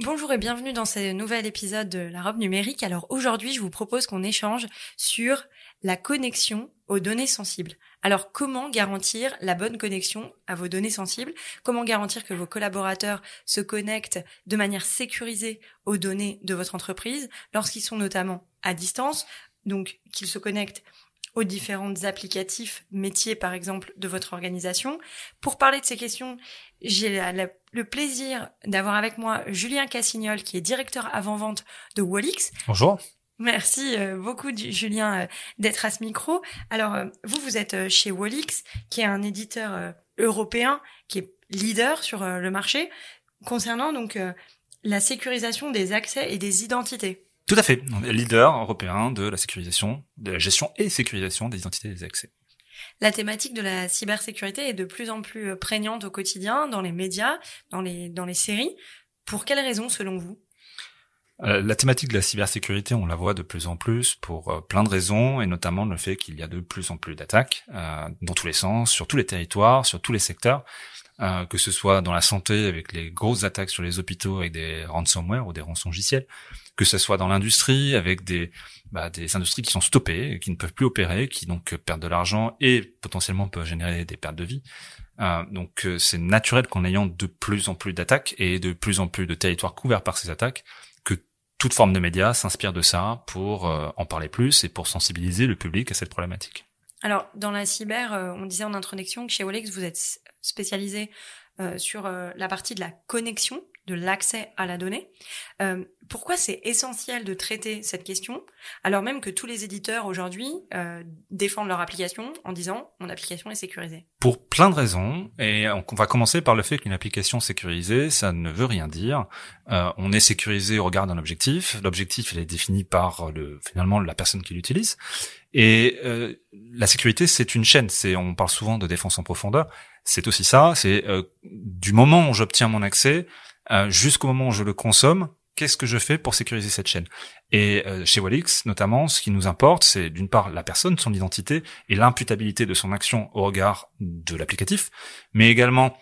Bonjour et bienvenue dans ce nouvel épisode de la robe numérique. Alors aujourd'hui, je vous propose qu'on échange sur la connexion aux données sensibles. Alors comment garantir la bonne connexion à vos données sensibles? Comment garantir que vos collaborateurs se connectent de manière sécurisée aux données de votre entreprise lorsqu'ils sont notamment à distance, donc qu'ils se connectent aux différentes applicatifs métiers, par exemple, de votre organisation. Pour parler de ces questions, j'ai le plaisir d'avoir avec moi Julien Cassignol, qui est directeur avant-vente de Wallix. Bonjour. Merci euh, beaucoup, Julien, euh, d'être à ce micro. Alors, euh, vous, vous êtes chez Wallix, qui est un éditeur européen, qui est leader sur le marché, concernant donc la sécurisation des accès et des identités. Tout à fait. Leader européen de la sécurisation, de la gestion et sécurisation des identités et des accès. La thématique de la cybersécurité est de plus en plus prégnante au quotidien, dans les médias, dans les, dans les séries. Pour quelles raisons, selon vous? Euh, la thématique de la cybersécurité, on la voit de plus en plus pour euh, plein de raisons, et notamment le fait qu'il y a de plus en plus d'attaques euh, dans tous les sens, sur tous les territoires, sur tous les secteurs, que ce soit dans la santé avec les grosses attaques sur les hôpitaux avec des ransomware ou des rançongiciels, que ce soit dans l'industrie avec des bah, des industries qui sont stoppées, qui ne peuvent plus opérer, qui donc perdent de l'argent et potentiellement peuvent générer des pertes de vie. donc c'est naturel qu'en ayant de plus en plus d'attaques et de plus en plus de territoires couverts par ces attaques, toute forme de médias s'inspire de ça pour euh, en parler plus et pour sensibiliser le public à cette problématique. Alors, dans la cyber, euh, on disait en introduction que chez Olex, vous êtes spécialisé euh, sur la partie de la connexion de l'accès à la donnée. Euh, pourquoi c'est essentiel de traiter cette question alors même que tous les éditeurs aujourd'hui euh, défendent leur application en disant mon application est sécurisée Pour plein de raisons, et on va commencer par le fait qu'une application sécurisée, ça ne veut rien dire. Euh, on est sécurisé au regard d'un objectif. L'objectif, il est défini par le, finalement la personne qui l'utilise. Et euh, la sécurité, c'est une chaîne. C'est, on parle souvent de défense en profondeur. C'est aussi ça. C'est euh, du moment où j'obtiens mon accès euh, jusqu'au moment où je le consomme, qu'est-ce que je fais pour sécuriser cette chaîne? Et euh, chez Wallix, notamment, ce qui nous importe, c'est d'une part la personne, son identité et l'imputabilité de son action au regard de l'applicatif, mais également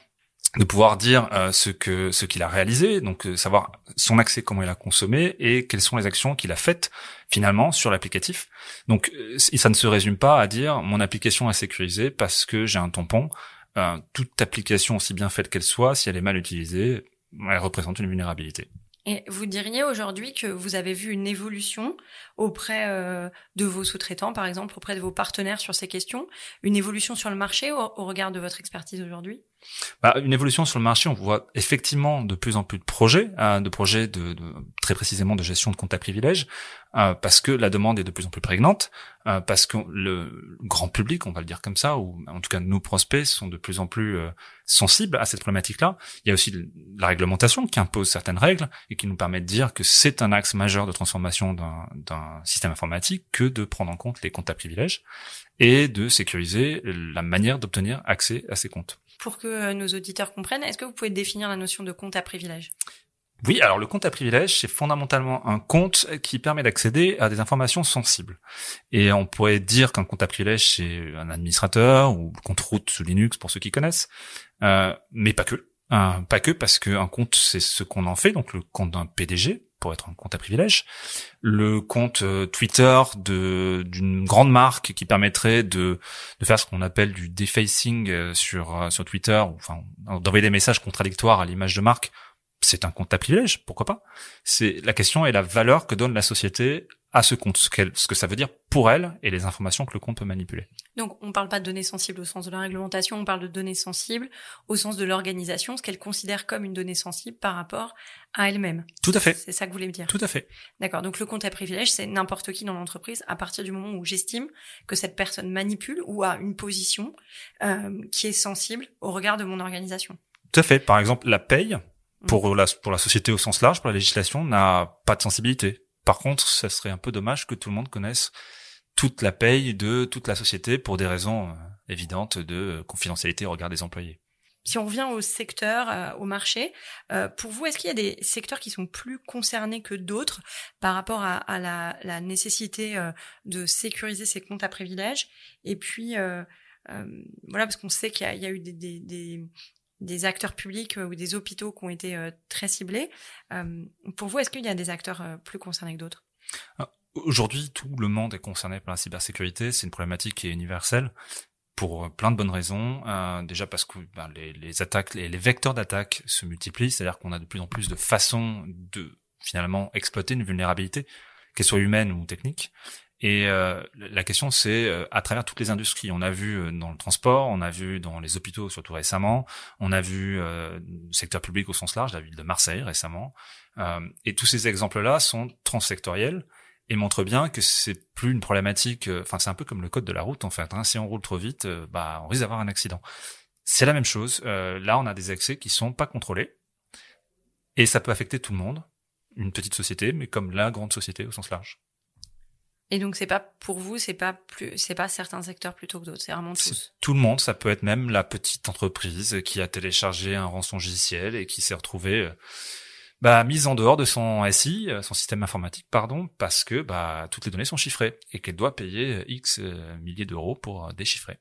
de pouvoir dire euh, ce que ce qu'il a réalisé, donc savoir son accès, comment il a consommé et quelles sont les actions qu'il a faites finalement sur l'applicatif. Donc ça ne se résume pas à dire mon application est sécurisée parce que j'ai un tampon. toute application aussi bien faite qu'elle soit, si elle est mal utilisée, elle représente une vulnérabilité. Et vous diriez aujourd'hui que vous avez vu une évolution auprès euh, de vos sous-traitants, par exemple, auprès de vos partenaires sur ces questions, une évolution sur le marché au regard de votre expertise aujourd'hui? Bah, une évolution sur le marché, on voit effectivement de plus en plus de projets, hein, de projets de, de, très précisément de gestion de comptes à privilèges, euh, parce que la demande est de plus en plus prégnante, euh, parce que le grand public, on va le dire comme ça, ou en tout cas nos prospects sont de plus en plus euh, sensibles à cette problématique-là. Il y a aussi la réglementation qui impose certaines règles et qui nous permet de dire que c'est un axe majeur de transformation d'un système informatique que de prendre en compte les comptes à privilèges et de sécuriser la manière d'obtenir accès à ces comptes. Pour que euh, nos auditeurs comprennent, est-ce que vous pouvez définir la notion de compte à privilège? Oui, alors le compte à privilège, c'est fondamentalement un compte qui permet d'accéder à des informations sensibles. Et on pourrait dire qu'un compte à privilège, c'est un administrateur ou compte route sous Linux pour ceux qui connaissent, euh, mais pas que. Euh, pas que parce qu'un compte, c'est ce qu'on en fait, donc le compte d'un PDG, pour être un compte à privilège, le compte euh, Twitter de d'une grande marque qui permettrait de, de faire ce qu'on appelle du defacing euh, sur euh, sur Twitter, enfin d'envoyer des messages contradictoires à l'image de marque, c'est un compte à privilège, pourquoi pas? C'est la question est la valeur que donne la société à ce compte, ce, ce que ça veut dire pour elle et les informations que le compte peut manipuler. Donc, on ne parle pas de données sensibles au sens de la réglementation, on parle de données sensibles au sens de l'organisation, ce qu'elle considère comme une donnée sensible par rapport à elle-même. Tout à fait. C'est ça que vous voulez me dire. Tout à fait. D'accord. Donc, le compte à privilège, c'est n'importe qui dans l'entreprise à partir du moment où j'estime que cette personne manipule ou a une position euh, qui est sensible au regard de mon organisation. Tout à fait. Par exemple, la paye, pour la, pour la société au sens large, pour la législation, n'a pas de sensibilité. Par contre, ça serait un peu dommage que tout le monde connaisse toute la paye de toute la société pour des raisons euh, évidentes de euh, confidentialité au regard des employés. Si on revient au secteur, euh, au marché, pour vous, est-ce qu'il y a des secteurs qui sont plus concernés que d'autres par rapport à, la, nécessité de sécuriser ces comptes à privilèges? Et puis, voilà, parce qu'on sait qu'il y, y, a eu des, des, des, des acteurs publics ou des hôpitaux qui ont été très ciblés. pour vous, est-ce qu'il y a des acteurs plus concernés que d'autres? Ah, Aujourd'hui, tout le monde est concerné par la cybersécurité. C'est une problématique qui est universelle pour plein de bonnes raisons. Euh, déjà parce que ben, les, les, attaques, les, les vecteurs d'attaque se multiplient, c'est-à-dire qu'on a de plus en plus de façons de finalement exploiter une vulnérabilité, qu'elle soit humaine ou technique. Et euh, la question, c'est euh, à travers toutes les industries. On a vu euh, dans le transport, on a vu dans les hôpitaux, surtout récemment, on a vu euh, le secteur public au sens large, la ville de Marseille récemment. et tous ces exemples-là sont transsectoriels et montre bien que c'est plus une problématique. Euh, enfin, c'est un peu comme le code de la route en fait. Hein. Si on roule trop vite, euh, bah, on risque d'avoir un accident. C'est la même chose. Euh, là, on a des accès qui sont pas contrôlés et ça peut affecter tout le monde, une petite société, mais comme la grande société au sens large. Et donc c'est pas pour vous, c'est pas plus, c'est pas certains secteurs plutôt que d'autres, c'est vraiment tous. Tout le monde, ça peut être même la petite entreprise qui a téléchargé un rançon logiciel et qui s'est retrouvée bah, mise en dehors de son SI, euh, son système informatique, pardon, parce que bah, toutes les données sont chiffrées et qu'elle doit payer euh, X euh, milliers d'euros pour déchiffrer.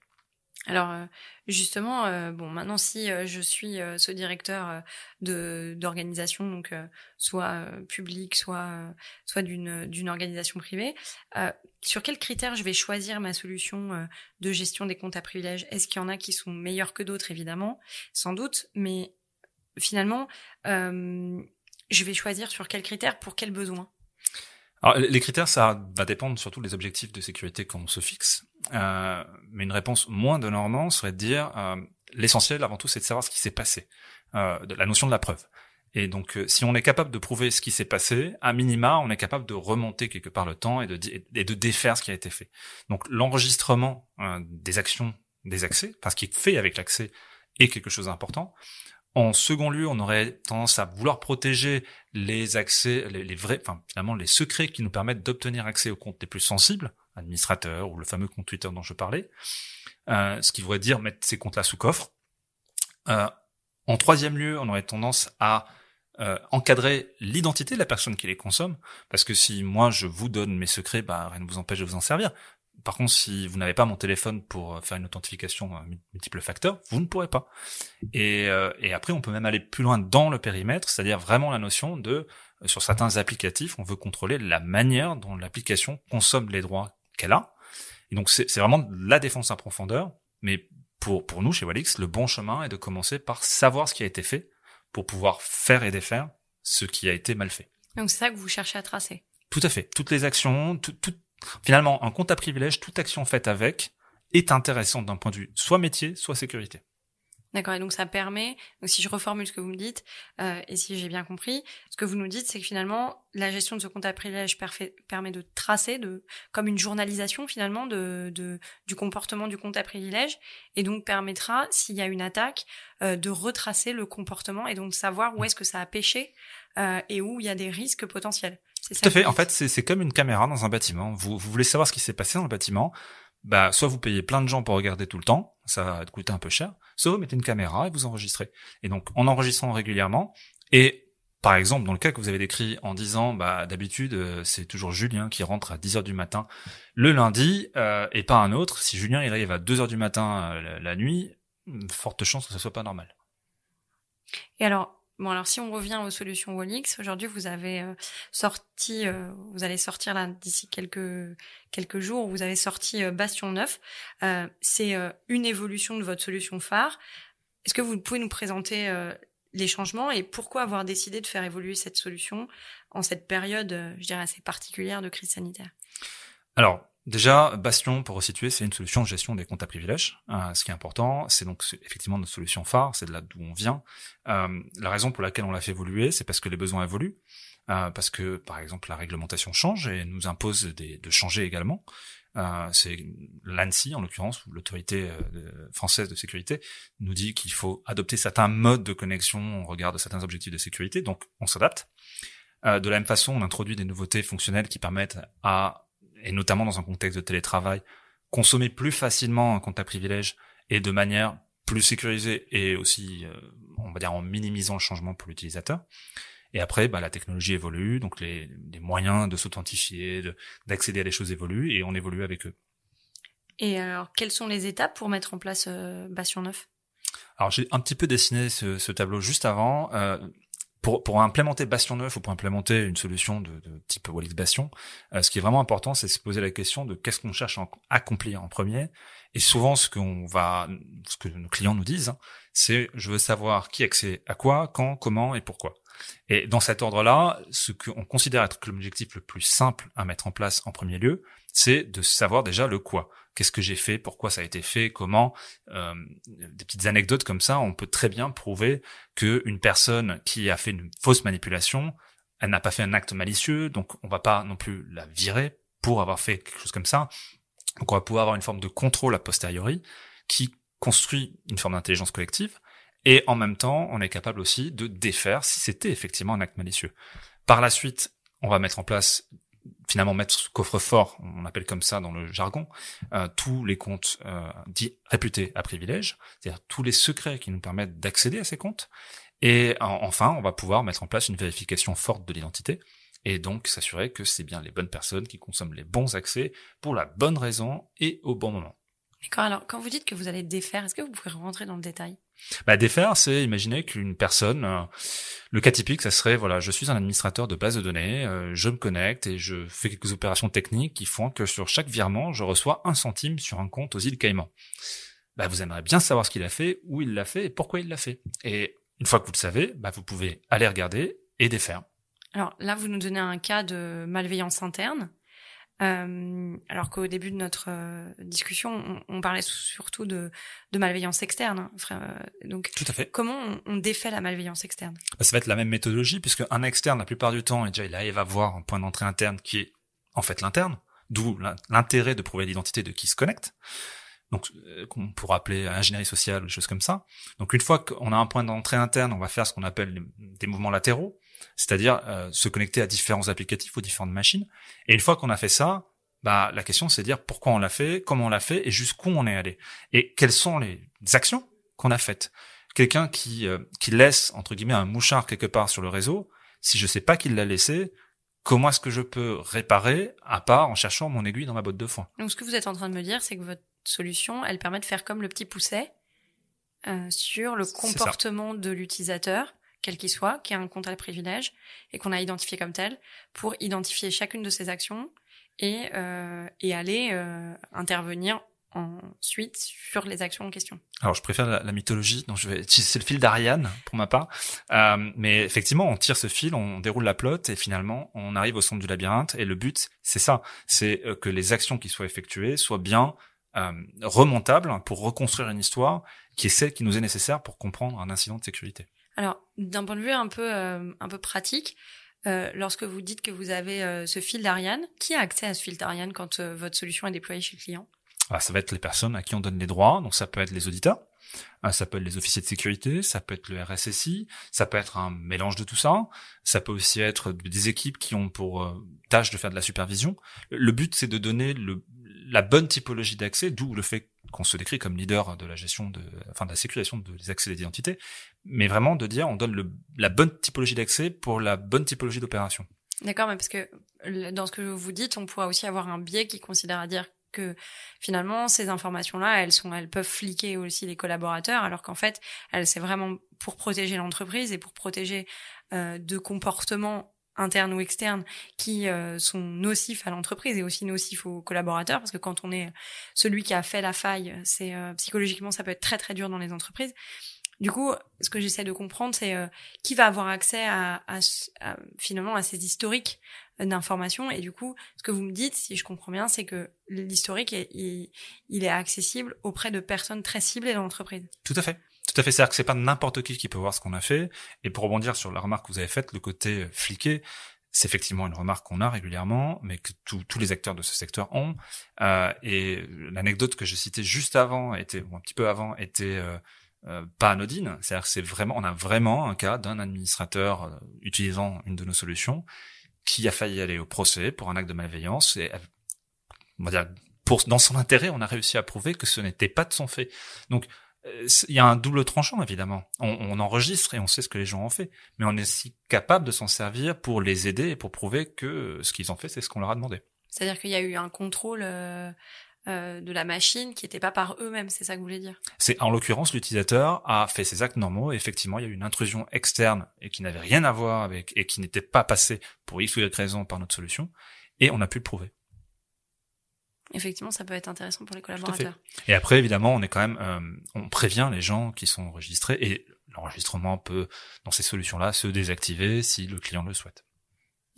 Alors justement, bon maintenant si je suis ce directeur de d'organisation, donc soit public, soit soit d'une d'une organisation privée, sur quels critères je vais choisir ma solution de gestion des comptes à privilèges? Est-ce qu'il y en a qui sont meilleurs que d'autres? Évidemment, sans doute, mais finalement je vais choisir sur quels critères, pour quels besoins? Alors, les critères, ça va dépendre surtout des objectifs de sécurité qu'on se fixe. Euh, mais une réponse moins de normand serait de dire euh, l'essentiel avant tout, c'est de savoir ce qui s'est passé, euh, de la notion de la preuve. Et donc, euh, si on est capable de prouver ce qui s'est passé, à minima, on est capable de remonter quelque part le temps et de, et de défaire ce qui a été fait. Donc, l'enregistrement euh, des actions, des accès, parce qu'il fait avec l'accès, est quelque chose d'important. En second lieu, on aurait tendance à vouloir protéger les accès, les, vrais, enfin finalement les secrets qui nous permettent d'obtenir accès aux comptes les plus sensibles, administrateurs ou le fameux compte Twitter dont je parlais, euh, ce qui voudrait dire mettre ces comptes-là sous coffre. Euh, en troisième lieu, on aurait tendance à euh, encadrer l'identité de la personne qui les consomme, parce que si moi je vous donne mes secrets, bah rien ne vous empêche de vous en servir. Par contre, si vous n'avez pas mon téléphone pour euh, faire une authentification à multiples facteurs, vous ne pourrez pas. Et, euh, et après, on peut même aller plus loin dans le périmètre, c'est-à-dire vraiment la notion de, euh, sur certains applicatifs, on veut contrôler la manière dont l'application consomme les droits qu'elle a. Et donc, c'est vraiment la défense en profondeur. Mais pour, pour nous, chez Walix, le bon chemin est de commencer par savoir ce qui a été fait pour pouvoir faire et défaire ce qui a été mal fait. Donc, c'est ça que vous cherchez à tracer. Tout à fait. Toutes les actions, tout, tout, Finalement, un compte à privilège, toute action faite avec est intéressante d'un point de vue soit métier, soit sécurité. D'accord, et donc ça permet, donc si je reformule ce que vous me dites, euh, et si j'ai bien compris, ce que vous nous dites, c'est que finalement, la gestion de ce compte à privilège permet de tracer, de, comme une journalisation finalement de, de, du comportement du compte à privilège, et donc permettra, s'il y a une attaque, euh, de retracer le comportement et donc de savoir où est-ce que ça a pêché euh, et où il y a des risques potentiels. Tout à fait. En fait, c'est comme une caméra dans un bâtiment. Vous, vous voulez savoir ce qui s'est passé dans le bâtiment. Bah, soit vous payez plein de gens pour regarder tout le temps, ça va coûter un peu cher, soit vous mettez une caméra et vous enregistrez. Et donc, en enregistrant régulièrement, et par exemple, dans le cas que vous avez décrit en disant, bah d'habitude euh, c'est toujours Julien qui rentre à 10 heures du matin le lundi euh, et pas un autre. Si Julien il arrive à 2 heures du matin euh, la, nuit, forte chance que ce soit pas normal. Et alors, Bon, alors si on revient aux solutions Wallix, aujourd'hui vous avez euh, sorti, euh, vous allez sortir là d'ici quelques quelques jours, vous avez sorti euh, Bastion 9. c'est une évolution de votre solution phare. Est-ce que vous pouvez nous présenter les changements et pourquoi avoir décidé de faire évoluer cette solution en cette période, euh, je dirais, assez particulière de crise sanitaire? Alors, déjà, Bastion, pour resituer, c'est une solution de gestion des comptes à privilèges. Euh, ce qui est important, c'est donc effectivement notre solution phare, c'est de là d'où on vient. Euh, la raison pour laquelle on l'a fait évoluer, c'est parce que les besoins évoluent. Euh, parce que, par exemple, la réglementation change et nous impose de changer également. C'est l'ANSI en l'occurrence, ou l'autorité française de sécurité, nous dit qu'il faut adopter certains modes de connexion au regard de certains objectifs de sécurité, donc on s'adapte. De la même façon, on introduit des nouveautés fonctionnelles qui permettent à, et notamment dans un contexte de télétravail, consommer plus facilement un compte à privilège et de manière plus sécurisée et aussi, on va dire, en minimisant le changement pour l'utilisateur. Et après, bah, la technologie évolue, donc les, les moyens de s'authentifier, d'accéder à des choses évoluent, et on évolue avec eux. Et alors, quelles sont les étapes pour mettre en place euh, Bastion 9 Alors, j'ai un petit peu dessiné ce, ce tableau juste avant. Euh, pour, pour implémenter Bastion 9 ou pour implémenter une solution de, type Wallis Bastion, euh, ce qui est vraiment important, c'est se poser la question de qu'est-ce qu'on cherche à accomplir en premier. Et souvent, ce qu'on va, ce que nos clients nous disent, hein, c'est je veux savoir qui accède à quoi, quand, comment et pourquoi. Et dans cet ordre-là, ce qu'on considère être l'objectif le plus simple à mettre en place en premier lieu, c'est de savoir déjà le quoi. Qu'est-ce que j'ai fait, pourquoi ça a été fait, comment. Euh, des petites anecdotes comme ça, on peut très bien prouver qu'une personne qui a fait une fausse manipulation, elle n'a pas fait un acte malicieux, donc on va pas non plus la virer pour avoir fait quelque chose comme ça. Donc on va pouvoir avoir une forme de contrôle a posteriori qui construit une forme d'intelligence collective et en même temps, on est capable aussi de défaire si c'était effectivement un acte malicieux. Par la suite, on va mettre en place, finalement mettre ce coffre-fort, on appelle comme ça dans le jargon, euh, tous les comptes euh, dits réputés à privilège, c'est-à-dire tous les secrets qui nous permettent d'accéder à ces comptes. Et enfin, on va pouvoir mettre en place une vérification forte de l'identité et donc s'assurer que c'est bien les bonnes personnes qui consomment les bons accès pour la bonne raison et au bon moment. D'accord. Alors, quand vous dites que vous allez défaire, est-ce que vous pouvez rentrer dans le détail? Bah, défaire, c'est imaginer qu'une personne, euh, le cas typique, ça serait voilà, je suis un administrateur de base de données, euh, je me connecte et je fais quelques opérations techniques qui font que sur chaque virement, je reçois un centime sur un compte aux îles Caïmans. Bah, vous aimeriez bien savoir ce qu'il a fait, où il l'a fait et pourquoi il l'a fait. Et une fois que vous le savez, bah, vous pouvez aller regarder et défaire. Alors là, vous nous donnez un cas de malveillance interne. Euh, alors qu'au début de notre euh, discussion, on, parlait surtout de, de malveillance externe. Hein, euh, donc, Tout à fait. comment on, défait la malveillance externe? Bah, Ça va être la même méthodologie, puisque un externe, la plupart du temps, déjà il à voir un point d'entrée interne qui est en fait l'interne, d'où l'intérêt de prouver l'identité de qui se connecte. Donc, qu'on pourrait appeler ingénierie sociale ou des choses comme ça. Donc, une fois qu'on a un point d'entrée interne, on va faire ce qu'on appelle des mouvements latéraux c'est-à-dire euh, se connecter à différents applicatifs ou différentes machines. Et une fois qu'on a fait ça, bah la question c'est de dire pourquoi on l'a fait, comment on l'a fait et jusqu'où on est allé et quelles sont les actions qu'on a faites? Quelqu'un qui euh, qui laisse entre guillemets un mouchard quelque part sur le réseau, si je sais pas qui l'a laissé, comment est-ce que je peux réparer à part en cherchant mon aiguille dans ma botte de foin? Donc ce que vous êtes en train de me dire, c'est que votre solution, elle permet de faire comme le petit pousset euh, sur le comportement de l'utilisateur quel qu'il soit, qui a un compte à privilège et qu'on a identifié comme tel, pour identifier chacune de ces actions et, euh, et aller euh, intervenir ensuite sur les actions en question. Alors je préfère la, mythologie, donc je vais c'est le fil d'Ariane pour ma part, euh, mais effectivement on tire ce fil, on déroule la plotte et finalement on arrive au centre du labyrinthe et le but c'est ça, c'est euh, que les actions qui soient effectuées soient bien euh, remontables pour reconstruire une histoire qui est celle qui nous est nécessaire pour comprendre un incident de sécurité. Alors, d'un point de vue un peu, euh, un peu pratique, euh, lorsque vous dites que vous avez euh, ce fil d'Ariane, qui a accès à ce fil d'Ariane quand votre solution est déployée chez le client? Ah, Ça va être les personnes à qui on donne les droits, donc ça peut être les auditeurs, ça peut être les officiers de sécurité, ça peut être le RSSI, ça peut être un mélange de tout ça, ça peut aussi être des équipes qui ont pour tâche de faire de la supervision. Le but, c'est de donner le, la bonne typologie d'accès, d'où le fait qu'on se décrit comme leader de la gestion de, enfin de la sécurisation des accès d'identité, mais vraiment de dire on donne le, la bonne typologie d'accès pour la bonne typologie d'opération. D'accord, mais parce que dans ce que vous dites, on pourra aussi avoir un biais qui considère à dire que finalement ces informations-là, elles sont, elles peuvent fliquer aussi les collaborateurs, alors qu'en fait, elles c'est vraiment pour protéger l'entreprise et pour protéger euh, de comportements internes ou externes qui euh, sont nocifs à l'entreprise et aussi nocifs aux collaborateurs parce que quand on est celui qui a fait la faille, c'est euh, psychologiquement ça peut être très très dur dans les entreprises. Du coup, ce que j'essaie de comprendre, c'est qui va avoir accès à, finalement à ces historiques d'informations. Et du coup, ce que vous me dites, si je comprends bien, c'est que l'historique, il, il est accessible auprès de personnes très ciblées dans l'entreprise. Tout à fait. Tout à fait. C'est-à-dire que c'est pas n'importe qui qui peut voir ce qu'on a fait. Et pour rebondir sur la remarque que vous avez faite, le côté fliqué, c'est effectivement une remarque qu'on a régulièrement, mais que tous les acteurs de ce secteur ont. Euh, et l'anecdote que je citais juste avant, était ou un petit peu avant, était euh, euh, pas anodine. C'est-à-dire que c'est vraiment, on a vraiment un cas d'un administrateur euh, utilisant une de nos solutions qui a failli aller au procès pour un acte de malveillance et on va dire pour dans son intérêt, on a réussi à prouver que ce n'était pas de son fait. Donc euh, il y a un double tranchant évidemment. On, enregistre et on sait ce que les gens ont fait, mais on est aussi capable de s'en servir pour les aider et pour prouver que ce qu'ils ont fait, c'est ce qu'on leur a demandé. C'est-à-dire qu'il y a eu un contrôle euh, euh, de la machine qui n'était pas par eux-mêmes, c'est ça que vous voulez dire? C'est en l'occurrence l'utilisateur a fait ses actes normaux. Et effectivement, il y a eu une intrusion externe et qui n'avait rien à voir avec et qui n'était pas passée pour x ou y raison par notre solution, et on a pu le prouver effectivement, ça peut être intéressant pour les collaborateurs. Et après, évidemment, on est quand même, euh, on prévient les gens qui sont enregistrés et l'enregistrement peut, dans ces solutions-là, se désactiver si le client le souhaite.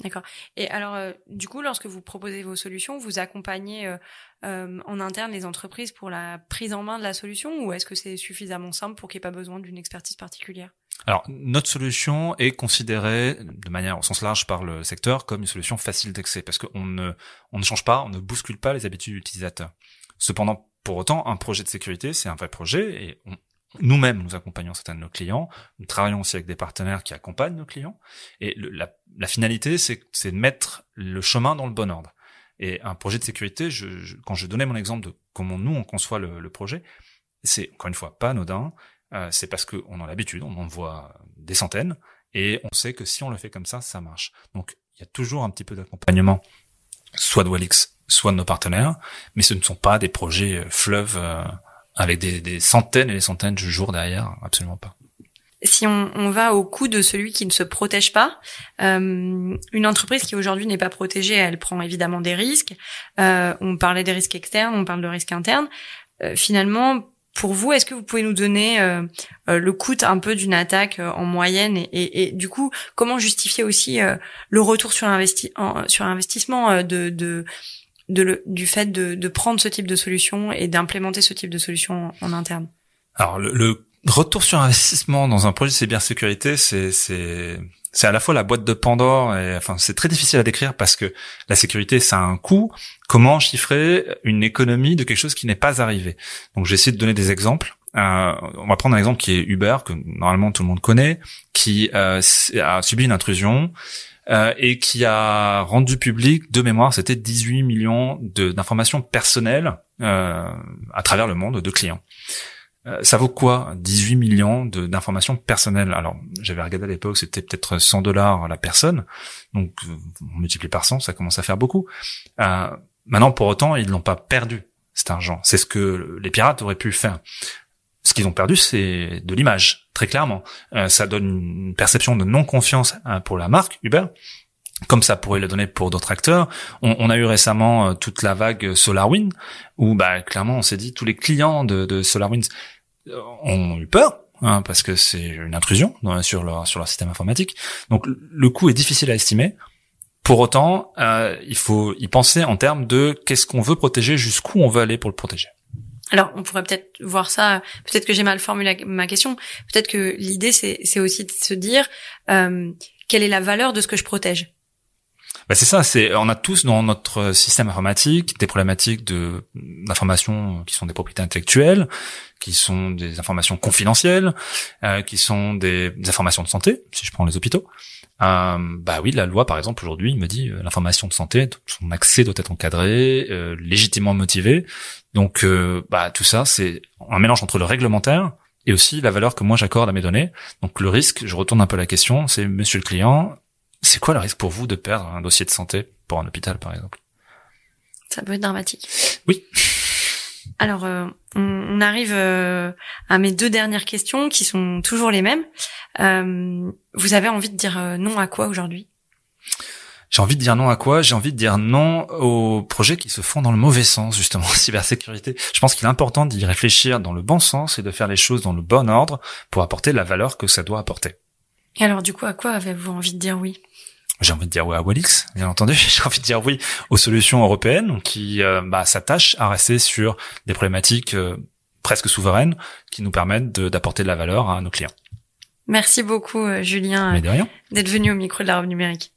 D'accord. Et alors, euh, du coup, lorsque vous proposez vos solutions, vous accompagnez euh, euh, en interne les entreprises pour la prise en main de la solution ou est-ce que c'est suffisamment simple pour qu'il n'y ait pas besoin d'une expertise particulière? Alors, notre solution est considérée de manière au sens large par le secteur comme une solution facile d'accès parce qu'on ne, on ne change pas, on ne bouscule pas les habitudes utilisateurs. Cependant, pour autant, un projet de sécurité, c'est un vrai projet et nous-mêmes, nous accompagnons certains de nos clients. Nous travaillons aussi avec des partenaires qui accompagnent nos clients. Et la, la, finalité, c'est de mettre le chemin dans le bon ordre. Et un projet de sécurité, je, quand je donnais mon exemple de comment nous on conçoit le, le projet, c'est encore une fois pas anodin. Euh, c'est parce qu'on a l'habitude, on en voit des centaines, et on sait que si on le fait comme ça, ça marche. Donc il y a toujours un petit peu d'accompagnement, soit de Walix, soit de nos partenaires, mais ce ne sont pas des projets euh, fleuves euh, avec des, des, centaines et des centaines de jours derrière, absolument pas. Si on, on, va au coût de celui qui ne se protège pas, euh, une entreprise qui aujourd'hui n'est pas protégée, elle prend évidemment des risques. Euh, on parlait des risques externes, on parle de risques internes. Euh, finalement, pour vous, est-ce que vous pouvez nous donner euh, euh, le coût un peu d'une attaque euh, en moyenne et, et, et, du coup, comment justifier aussi le retour sur, investi sur investissement de, de, de le, du fait de, de, prendre ce type de solution et d'implémenter ce type de solution en, interne? Alors, le, le, retour sur investissement dans un projet de cybersécurité, c'est c'est à la fois la boîte de Pandore et enfin c'est très difficile à décrire parce que la sécurité ça a un coût. Comment chiffrer une économie de quelque chose qui n'est pas arrivé? Donc j'ai essayé de donner des exemples. Euh, on va prendre un exemple qui est Uber que normalement tout le monde connaît, qui euh, a subi une intrusion. Euh, et qui a rendu public de mémoire, c'était 18 millions d'informations personnelles euh, à travers le monde de clients. Euh, ça vaut quoi 18 millions d'informations personnelles? Alors, j'avais regardé à l'époque, c'était peut-être 100 dollars la personne. Donc, euh, on multiplie par 100, ça commence à faire beaucoup. Euh, maintenant, pour autant, ils l'ont pas perdu, cet argent. C'est ce que les pirates auraient pu faire. Ce qu'ils ont perdu, c'est de l'image, très clairement. Euh, ça donne une perception de non-confiance hein, pour la marque Uber, comme ça pourrait le donner pour d'autres acteurs. On, on, a eu récemment toute la vague SolarWind, où bah, clairement on s'est dit tous les clients de, de SolarWinds ont eu peur. Hein, parce que c'est une intrusion sur leur sur leur système informatique. Donc le coût est difficile à estimer. Pour autant, euh, il faut y penser en termes de qu'est-ce qu'on veut protéger, jusqu'où on veut aller pour le protéger. Alors, on pourrait peut-être voir ça. Peut-être que j'ai mal formulé ma question. Peut-être que l'idée, c'est aussi de se dire euh, quelle est la valeur de ce que je protège? Bah c'est ça, c'est on a tous dans notre système informatique des problématiques de d'informations qui sont des propriétés intellectuelles, qui sont des informations confidentielles, euh, qui sont des, informations de santé, si je prends les hôpitaux. Euh, bah oui, la loi par exemple aujourd'hui me dit euh, l'information de santé, son accès doit être encadré, euh, légitimement motivé. Donc euh, bah tout ça c'est un mélange entre le réglementaire et aussi la valeur que moi j'accorde à mes données. Donc le risque, je retourne un peu la question, c'est monsieur le client, c'est quoi le risque pour vous de perdre un dossier de santé pour un hôpital, par exemple? Ça peut être dramatique. Oui. Alors, euh, on, arrive euh, à mes deux dernières questions qui sont toujours les mêmes. Euh, vous avez envie de dire non à quoi aujourd'hui? J'ai envie de dire non à quoi? J'ai envie de dire non aux projets qui se font dans le mauvais sens, justement, en cybersécurité. Je pense qu'il est important d'y réfléchir dans le bon sens et de faire les choses dans le bon ordre pour apporter la valeur que ça doit apporter. Et alors, du coup, à quoi avez-vous envie de dire oui? J'ai envie de dire oui à Walix, bien entendu. J'ai envie de dire oui aux solutions européennes qui euh, bah, s'attachent à rester sur des problématiques euh, presque souveraines qui nous permettent d'apporter de, la valeur à nos clients. Merci beaucoup, euh, Julien, d'être venu au micro de la robe numérique.